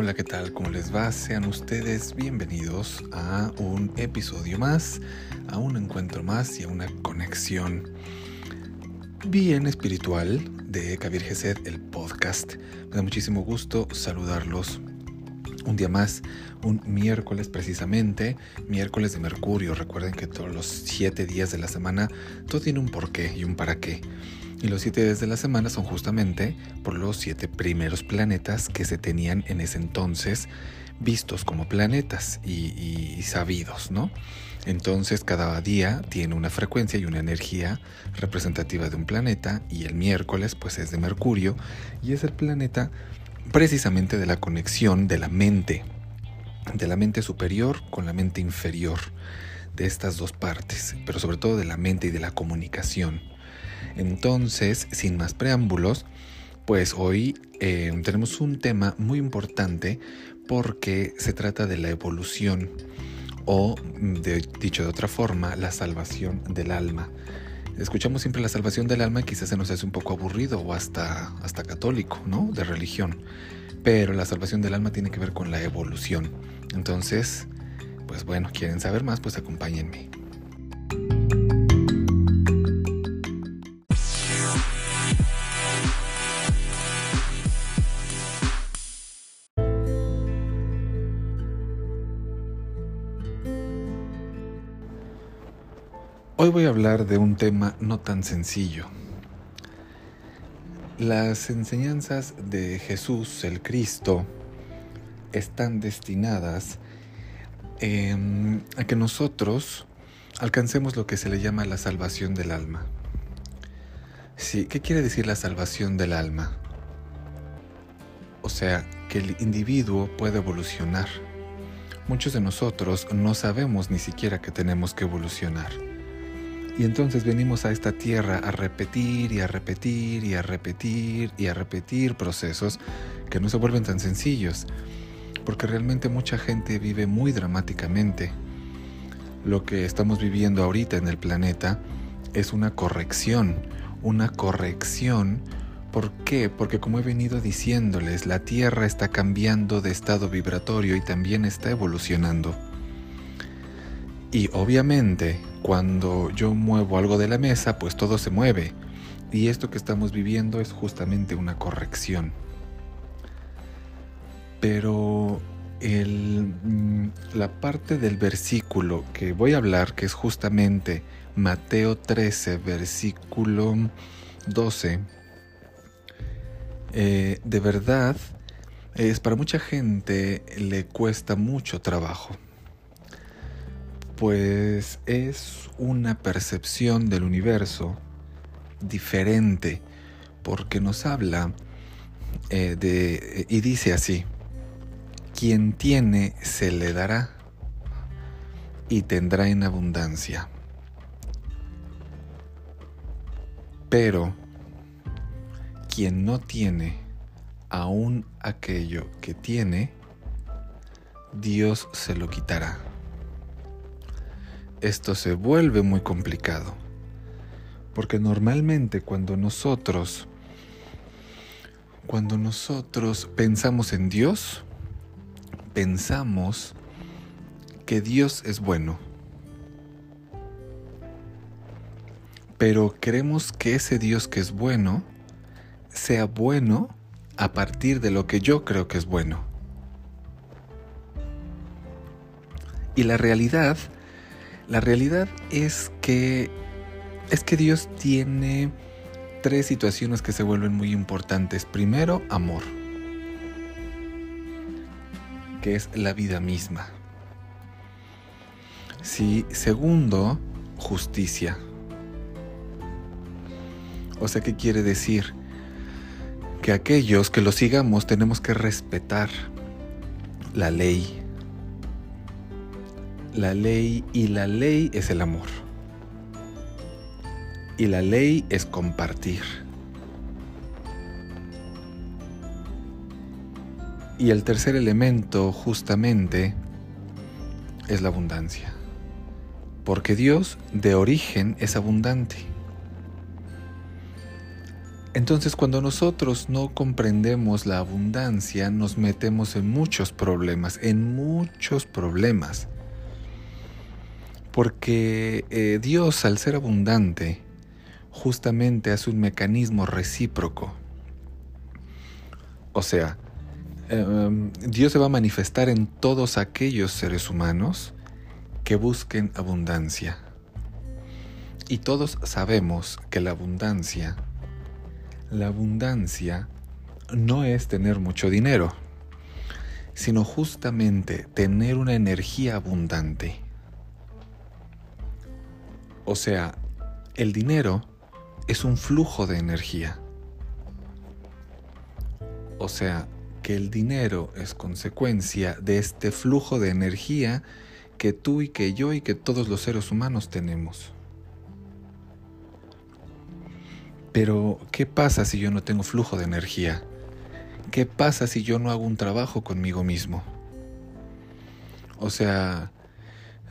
Hola, ¿qué tal? ¿Cómo les va? Sean ustedes bienvenidos a un episodio más, a un encuentro más y a una conexión bien espiritual de Kabir Gesed, el podcast. Me da muchísimo gusto saludarlos un día más, un miércoles precisamente, miércoles de Mercurio. Recuerden que todos los siete días de la semana todo tiene un porqué y un para qué. Y los siete días de la semana son justamente por los siete primeros planetas que se tenían en ese entonces vistos como planetas y, sabidos, ¿no? Entonces cada día tiene una frecuencia y una energía representativa de un planeta y el miércoles pues es de Mercurio y es el planeta precisamente de la conexión de la mente, de la mente superior con la mente inferior, de estas dos partes, pero sobre todo de la mente y de la comunicación. Entonces, sin más preámbulos, pues hoy eh, tenemos un tema muy importante porque se trata de la evolución o, dicho de otra forma, la salvación del alma. Escuchamos siempre la salvación del alma quizás se nos hace un poco aburrido o hasta, hasta católico, ¿no? De religión. Pero la salvación del alma tiene que ver con la evolución. Entonces, pues bueno, quieren saber más, pues acompáñenme. Hoy voy a hablar de un tema no tan sencillo. Las enseñanzas de Jesús, el Cristo, están destinadas em, a que nosotros alcancemos lo que se le llama la salvación del alma. Sí, ¿qué quiere decir la salvación del alma? O sea, que el individuo puede evolucionar. Muchos de nosotros no sabemos ni siquiera que tenemos que evolucionar. Y entonces venimos a esta tierra a repetir y a repetir y a repetir y a repetir procesos que no se vuelven tan sencillos, porque realmente mucha gente vive muy dramáticamente. Lo que estamos viviendo ahorita en el planeta es una corrección, una corrección. ¿Por qué? Porque como he venido diciéndoles, la Tierra está cambiando de estado vibratorio y también está evolucionando. Y obviamente cuando yo muevo algo de la mesa, pues todo se mueve. Y esto que estamos viviendo es justamente una corrección. Pero mm, la parte del versículo que voy a hablar, que es justamente Mateo 13, versículo 12, eh, de verdad, es para mucha gente le cuesta mucho trabajo pues es una percepción del universo diferente porque nos habla eh, de y dice así quien tiene se le dará y tendrá en abundancia pero quien no tiene aún aquello que tiene Dios se lo quitará esto se vuelve muy complicado. Porque normalmente cuando nosotros cuando nosotros pensamos en Dios, pensamos que Dios es bueno. Pero queremos que ese Dios que es bueno sea bueno a partir de lo que yo creo que es bueno. Y la realidad la realidad es que es que Dios tiene tres situaciones que se vuelven muy importantes. Primero, amor, que es la vida misma. Sí, segundo, justicia. O sea, ¿qué quiere decir? Que aquellos que lo sigamos tenemos que respetar la ley, la ley y la ley es el amor. Y la ley es compartir. Y el tercer elemento justamente es la abundancia. Porque Dios de origen es abundante. Entonces cuando nosotros no comprendemos la abundancia, nos metemos en muchos problemas, en muchos problemas. Porque eh, Dios, al ser abundante, justamente hace un mecanismo recíproco. O sea, em, Dios se va a manifestar en todos aquellos seres humanos que busquen abundancia. Y todos sabemos que la abundancia la abundancia no es tener mucho dinero, sino justamente tener una energía abundante. O sea, el dinero es un flujo de energía. O sea, que el dinero es consecuencia de este flujo de energía que tú y que yo y que todos los seres humanos tenemos. Pero, ¿qué pasa si yo no tengo flujo de energía? ¿Qué pasa si yo no hago un trabajo conmigo mismo? O sea,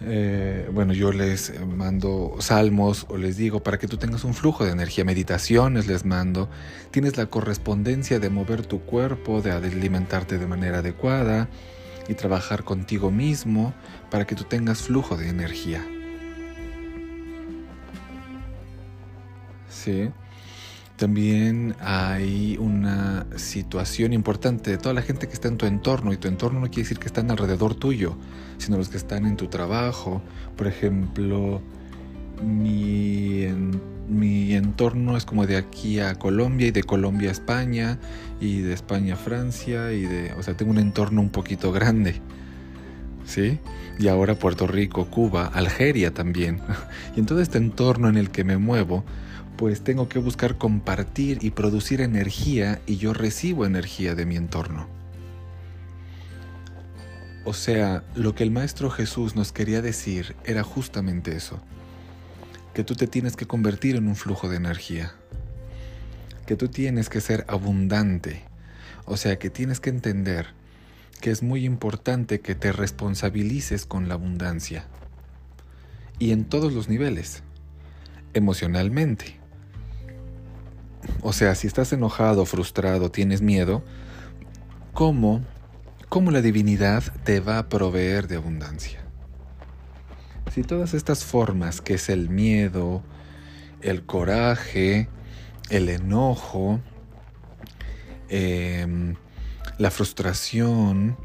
eh, bueno, yo les mando salmos o les digo para que tú tengas un flujo de energía, meditaciones les mando, tienes la correspondencia de mover tu cuerpo, de alimentarte de manera adecuada y trabajar contigo mismo para que tú tengas flujo de energía. ¿Sí? También hay una situación importante de toda la gente que está en tu entorno, y tu entorno no quiere decir que están alrededor tuyo, sino los que están en tu trabajo. Por ejemplo, mi, mi entorno es como de aquí a Colombia y de Colombia a España y de España a Francia y de, o sea, tengo un entorno un poquito grande. ¿Sí? Y ahora Puerto Rico, Cuba, Algeria también. Y en todo este entorno en el que me muevo, pues tengo que buscar compartir y producir energía y yo recibo energía de mi entorno. O sea, lo que el Maestro Jesús nos quería decir era justamente eso, que tú te tienes que convertir en un flujo de energía, que tú tienes que ser abundante, o sea, que tienes que entender que es muy importante que te responsabilices con la abundancia, y en todos los niveles, emocionalmente, o sea, si estás enojado, frustrado, tienes miedo, ¿cómo, cómo la divinidad te va a proveer de abundancia? Si todas estas formas, que es el miedo, el coraje, el enojo, em, la frustración,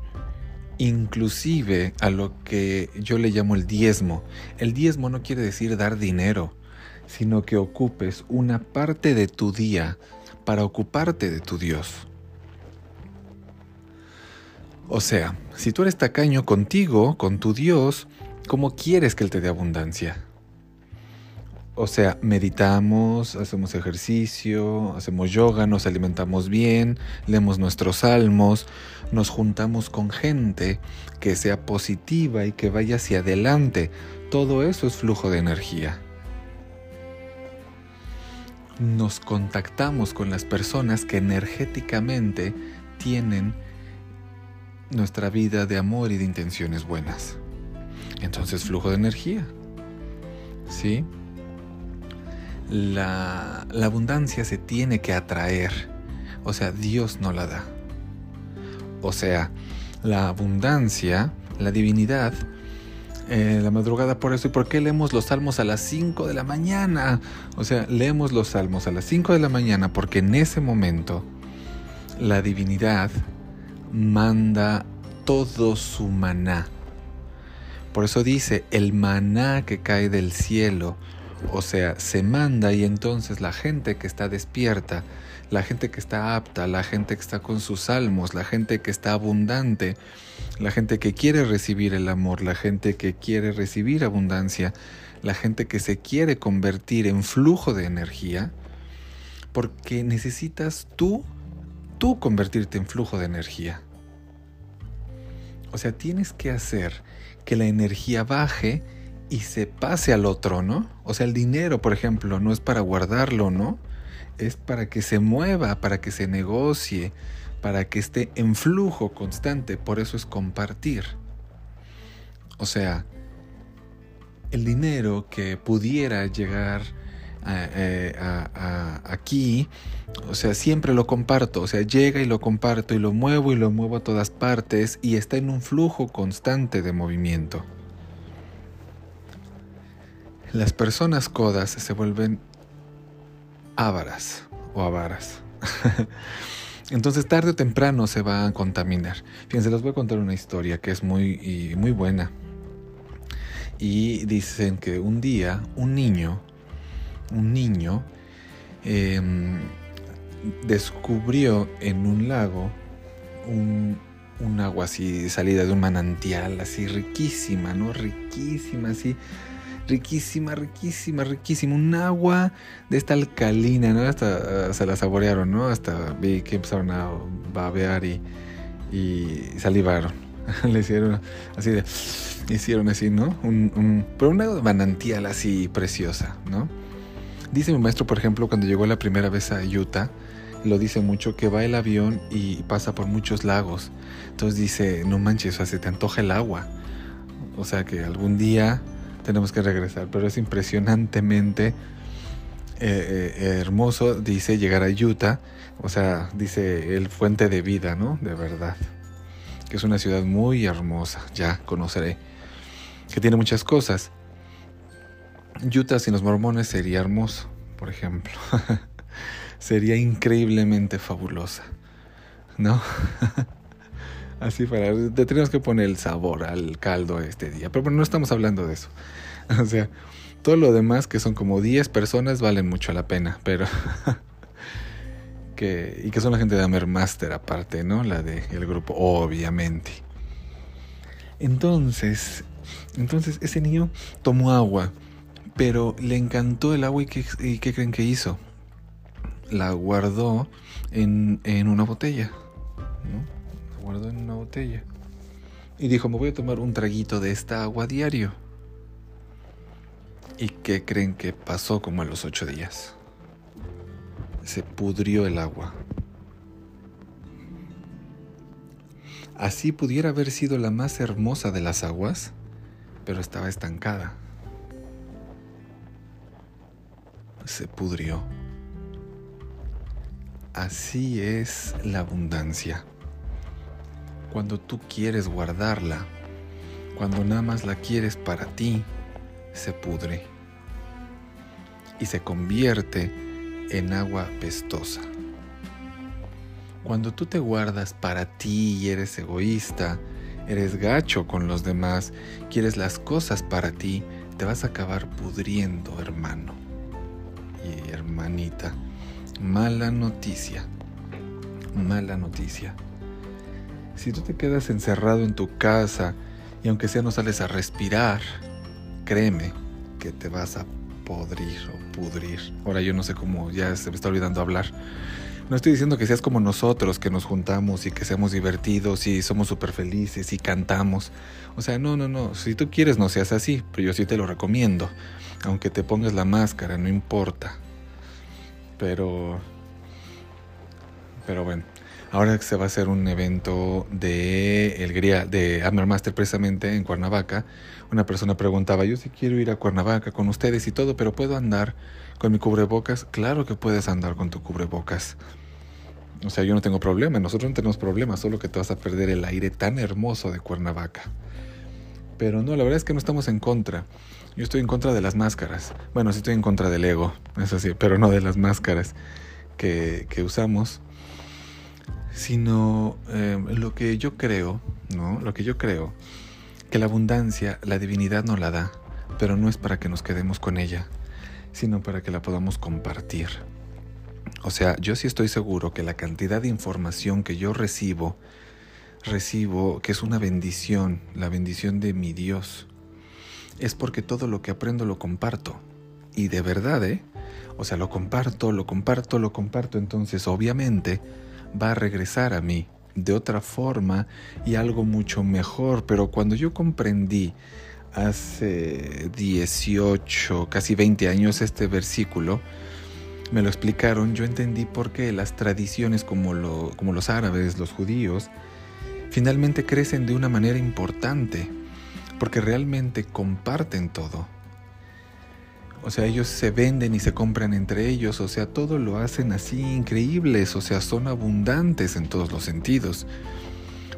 inclusive a lo que yo le llamo el diezmo. El diezmo no quiere decir dar dinero, sino que ocupes una parte de tu día para ocuparte de tu Dios. O sea, si tú eres tacaño contigo, con tu Dios, ¿cómo quieres que Él te dé abundancia? O sea, meditamos, hacemos ejercicio, hacemos yoga, nos alimentamos bien, leemos nuestros salmos, nos juntamos con gente que sea positiva y que vaya hacia adelante. Todo eso es flujo de energía nos contactamos con las personas que energéticamente tienen nuestra vida de amor y de intenciones buenas. Entonces, flujo de energía. ¿Sí? La, la abundancia se tiene que atraer. O sea, Dios no la da. O sea, la abundancia, la divinidad, eh, la madrugada por eso. ¿Y por qué leemos los salmos a las 5 de la mañana? O sea, leemos los salmos a las 5 de la mañana porque en ese momento la divinidad manda todo su maná. Por eso dice, el maná que cae del cielo, o sea, se manda y entonces la gente que está despierta, la gente que está apta, la gente que está con sus salmos, la gente que está abundante, la gente que quiere recibir el amor, la gente que quiere recibir abundancia, la gente que se quiere convertir en flujo de energía, porque necesitas tú, tú convertirte en flujo de energía. O sea, tienes que hacer que la energía baje y se pase al otro, ¿no? O sea, el dinero, por ejemplo, no es para guardarlo, ¿no? Es para que se mueva, para que se negocie, para que esté en flujo constante, por eso es compartir. O sea, el dinero que pudiera llegar eh, aquí, o sea, siempre lo comparto, o sea, llega y lo comparto y lo muevo y lo muevo a todas partes y está en un flujo constante de movimiento. Las personas codas se vuelven ávaras o avaras. Entonces tarde o temprano se va a contaminar. Fíjense, les voy a contar una historia que es muy, muy buena. Y dicen que un día un niño, un niño, em, descubrió en un lago un, un agua así salida de un manantial, así riquísima, ¿no? Riquísima, así riquísima, riquísima, riquísima. Un agua de esta alcalina, ¿no? Hasta uh, se la saborearon, ¿no? Hasta vi que empezaron a babear y, y salivaron. Le hicieron así de. Hicieron así, ¿no? Un, un, pero una manantial así preciosa, ¿no? Dice mi maestro, por ejemplo, cuando llegó la primera vez a Utah, lo dice mucho, que va el avión y pasa por muchos lagos. Entonces dice, no manches, o sea, se te antoja el agua. O sea, que algún día tenemos que regresar, pero es impresionantemente eh, eh, hermoso, dice, llegar a Utah, o sea, dice el fuente de vida, ¿no? De verdad, que es una ciudad muy hermosa, ya conoceré, que tiene muchas cosas. Utah sin los mormones sería hermoso, por ejemplo. sería increíblemente fabulosa, ¿no? Así para. Te tenemos que poner el sabor al caldo este día. Pero bueno, no estamos hablando de eso. O sea, todo lo demás, que son como 10 personas, valen mucho la pena. Pero. que, y que son la gente de Amer Master, aparte, ¿no? La del el grupo, obviamente. Entonces. Entonces, ese niño tomó agua. Pero le encantó el agua y ¿qué, y qué creen que hizo? La guardó en, en una botella. ¿no? Guardó en una botella. Y dijo, me voy a tomar un traguito de esta agua diario. ¿Y qué creen que pasó como a los ocho días? Se pudrió el agua. Así pudiera haber sido la más hermosa de las aguas, pero estaba estancada. Se pudrió. Así es la abundancia cuando tú quieres guardarla, cuando nada más la quieres para ti, se pudre y se convierte en agua pestosa. Cuando tú te guardas para ti y eres egoísta, eres gacho con los demás, quieres las cosas para ti, te vas a acabar pudriendo, hermano y hermanita. Mala noticia, mala noticia. Si tú te quedas encerrado en tu casa y aunque sea no sales a respirar, créeme que te vas a podrir o pudrir. Ahora yo no sé cómo, ya se me está olvidando hablar. No estoy diciendo que seas como nosotros, que nos juntamos y que seamos divertidos y somos súper felices y cantamos. O sea, no, no, no. Si tú quieres no seas así, pero yo sí te lo recomiendo. Aunque te pongas la máscara, no importa. Pero... Pero bueno. Ahora se va a hacer un evento de el de Hammer Master precisamente en Cuernavaca, una persona preguntaba, yo sí quiero ir a Cuernavaca con ustedes y todo, pero ¿puedo andar con mi cubrebocas? Claro que puedes andar con tu cubrebocas. O sea, yo no tengo problema, nosotros no tenemos problema, solo que te vas a perder el aire tan hermoso de Cuernavaca. Pero no, la verdad es que no estamos en contra. Yo estoy en contra de las máscaras. Bueno, sí estoy en contra del ego, eso sí, pero no de las máscaras que, que usamos sino eh, lo que yo creo, ¿no? Lo que yo creo, que la abundancia, la divinidad nos la da, pero no es para que nos quedemos con ella, sino para que la podamos compartir. O sea, yo sí estoy seguro que la cantidad de información que yo recibo, recibo que es una bendición, la bendición de mi Dios, es porque todo lo que aprendo lo comparto. Y de verdad, ¿eh? O sea, lo comparto, lo comparto, lo comparto. Entonces, obviamente, va a regresar a mí de otra forma y algo mucho mejor. Pero cuando yo comprendí hace 18, casi 20 años este versículo, me lo explicaron, yo entendí por qué las tradiciones como, como los árabes, los judíos, finalmente crecen de una manera importante, porque realmente comparten todo. O sea, ellos se venden y se compran entre ellos, o sea, todo lo hacen así increíbles, o sea, son abundantes en todos los sentidos.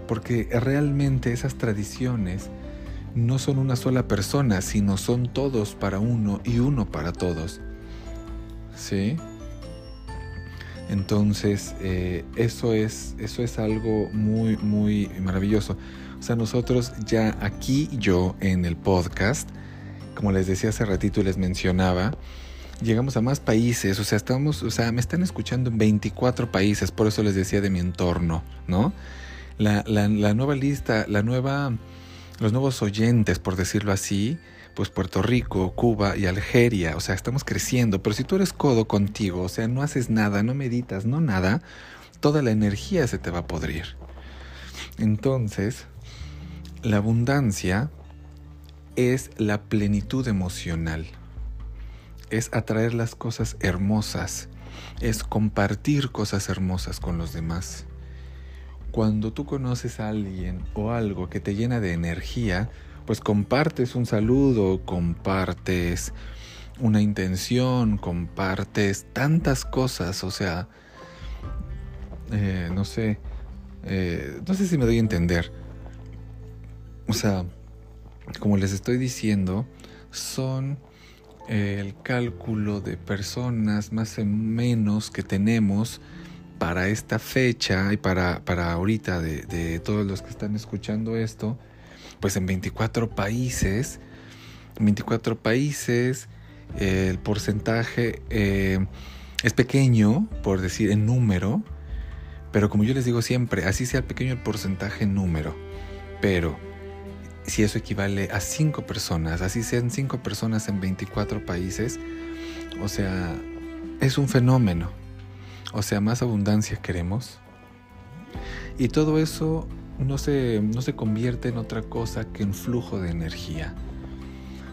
Porque realmente esas tradiciones no son una sola persona, sino son todos para uno y uno para todos. ¿Sí? Entonces, eh, eso, es, eso es algo muy, muy maravilloso. O sea, nosotros ya aquí, yo en el podcast, como les decía hace ratito y les mencionaba, llegamos a más países, o sea, estamos, o sea, me están escuchando en 24 países, por eso les decía de mi entorno, ¿no? La, nueva lista, la nueva, los nuevos oyentes, por decirlo así, pues Puerto Rico, Cuba y Algeria, o sea, estamos creciendo, pero si tú eres codo contigo, o sea, no haces nada, no meditas, no nada, toda la energía se te va a podrir. Entonces, la abundancia es la plenitud emocional, es atraer las cosas hermosas, es compartir cosas hermosas con los demás. Cuando tú conoces a alguien o algo que te llena de energía, pues compartes un saludo, compartes una intención, compartes tantas cosas, o sea, eh, no sé, eh, no sé si me doy a entender. O sea, como les estoy diciendo, son eh, el cálculo de personas más o menos que tenemos para esta fecha y para, para ahorita de, todos los que están escuchando esto pues en 24 países, 24 países, el porcentaje eh, es pequeño, por decir en número, pero como yo les digo siempre, así sea pequeño el porcentaje en número, pero si eso equivale a 5 personas, así sean 5 personas en 24 países, o sea, es un fenómeno. O sea, más abundancia queremos. Y todo eso no se, no se convierte en otra cosa que en flujo de energía.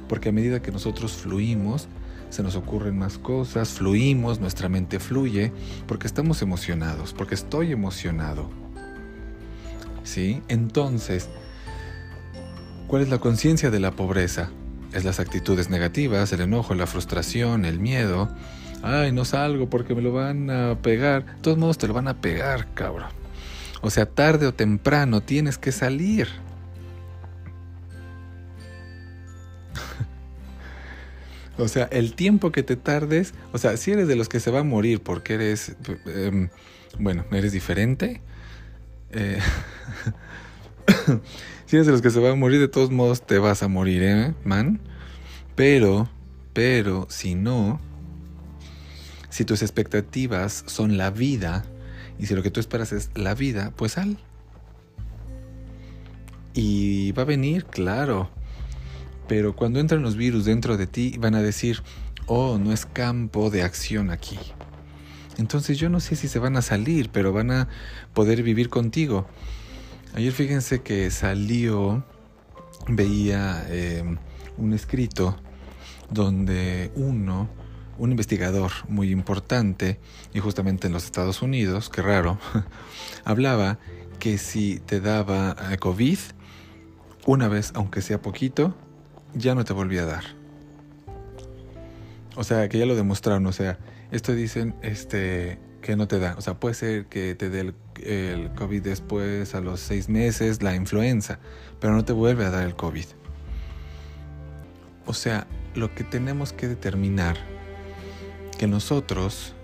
Porque a medida que nosotros fluimos, se nos ocurren más cosas, fluimos, nuestra mente fluye, porque estamos emocionados, porque estoy emocionado. ¿Sí? Entonces, ¿cuál es la conciencia de la pobreza? Es las actitudes negativas, el enojo, la frustración, el miedo. Ay, no salgo porque me lo van a pegar. De todos modos te lo van a pegar, cabrón. O sea, tarde o temprano tienes que salir. o sea, el tiempo que te tardes, o sea, si eres de los que se va a morir porque eres, em, bueno, eres diferente. Eh, si de los que se va a morir, de todos modos te vas a morir, ¿eh, man? Pero, pero, si no, si tus expectativas son la vida, y si lo que tú esperas es la vida, pues sal. Y va a venir, claro. Pero cuando entran los virus dentro de ti, van a decir, oh, no es campo de acción aquí. Entonces yo no sé si se van a salir, pero van a poder vivir contigo. Ayer fíjense que salió, veía eh, un escrito donde uno un investigador muy importante, y justamente en los Estados Unidos, qué raro, hablaba que si te daba eh, COVID, una vez, aunque sea poquito, ya no te volvía a dar. O sea, que ya lo demostraron, o sea, esto dicen este, que no te da. O sea, puede ser que te dé el, COVID después, a los seis meses, la influenza, pero no te vuelve a dar el COVID. O sea, lo que tenemos que determinar que nosotros,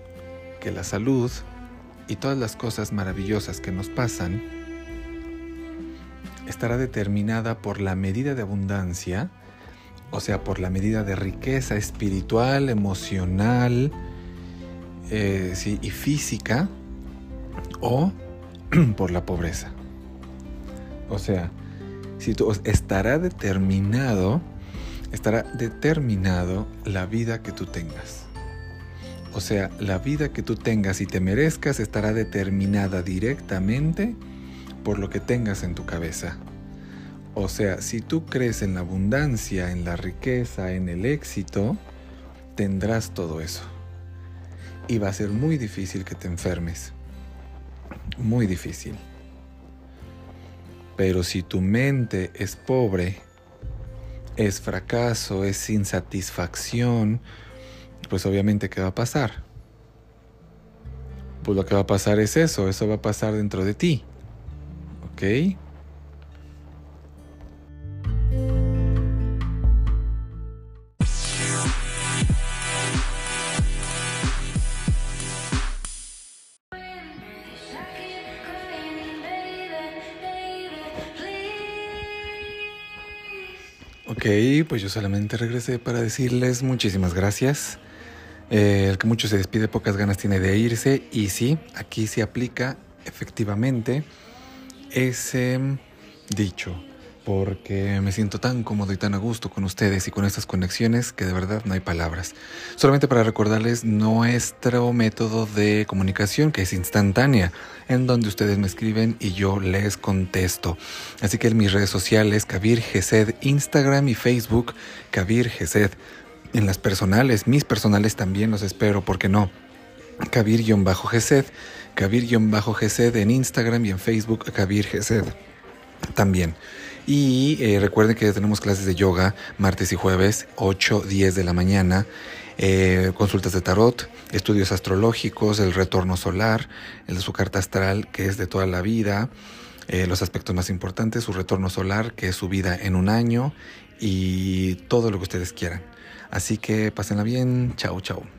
que la salud y todas las cosas maravillosas que nos pasan estará determinada por la medida de abundancia, o sea, por la medida de riqueza espiritual, emocional eh, y física, o por la pobreza. O sea, si tú, estará determinado, estará determinado la vida que tú tengas. O sea, la vida que tú tengas y te merezcas estará determinada directamente por lo que tengas en tu cabeza. O sea, si tú crees en la abundancia, en la riqueza, en el éxito, tendrás todo eso. Y va a ser muy difícil que te enfermes. Muy difícil. Pero si tu mente es pobre, es fracaso, es insatisfacción, pues obviamente ¿qué va a pasar? Pues lo que va a pasar es eso, eso va a pasar dentro de ti. ¿Ok? Pues yo solamente regresé para decirles muchísimas gracias. Eh, el que mucho se despide, pocas ganas tiene de irse. Y sí, aquí se aplica efectivamente ese dicho porque me siento tan cómodo y tan a gusto con ustedes y con estas conexiones que de verdad no hay palabras. Solamente para recordarles nuestro método de comunicación que es instantánea, en donde ustedes me escriben y yo les contesto. Así que en mis redes sociales, Kabir Gesed, Instagram y Facebook, Kabir Gesed. En las personales, mis personales también los espero, porque no? Kabir-Gesed, Kabir-Gesed en Instagram y en Facebook, Kabir Gesed también. Y eh, recuerden que tenemos clases de yoga martes y jueves, 8, 10 de la mañana. Eh, consultas de tarot, estudios astrológicos, el retorno solar, el de su carta astral, que es de toda la vida, eh, los aspectos más importantes, su retorno solar, que es su vida en un año, y todo lo que ustedes quieran. Así que pásenla bien, chao, chao.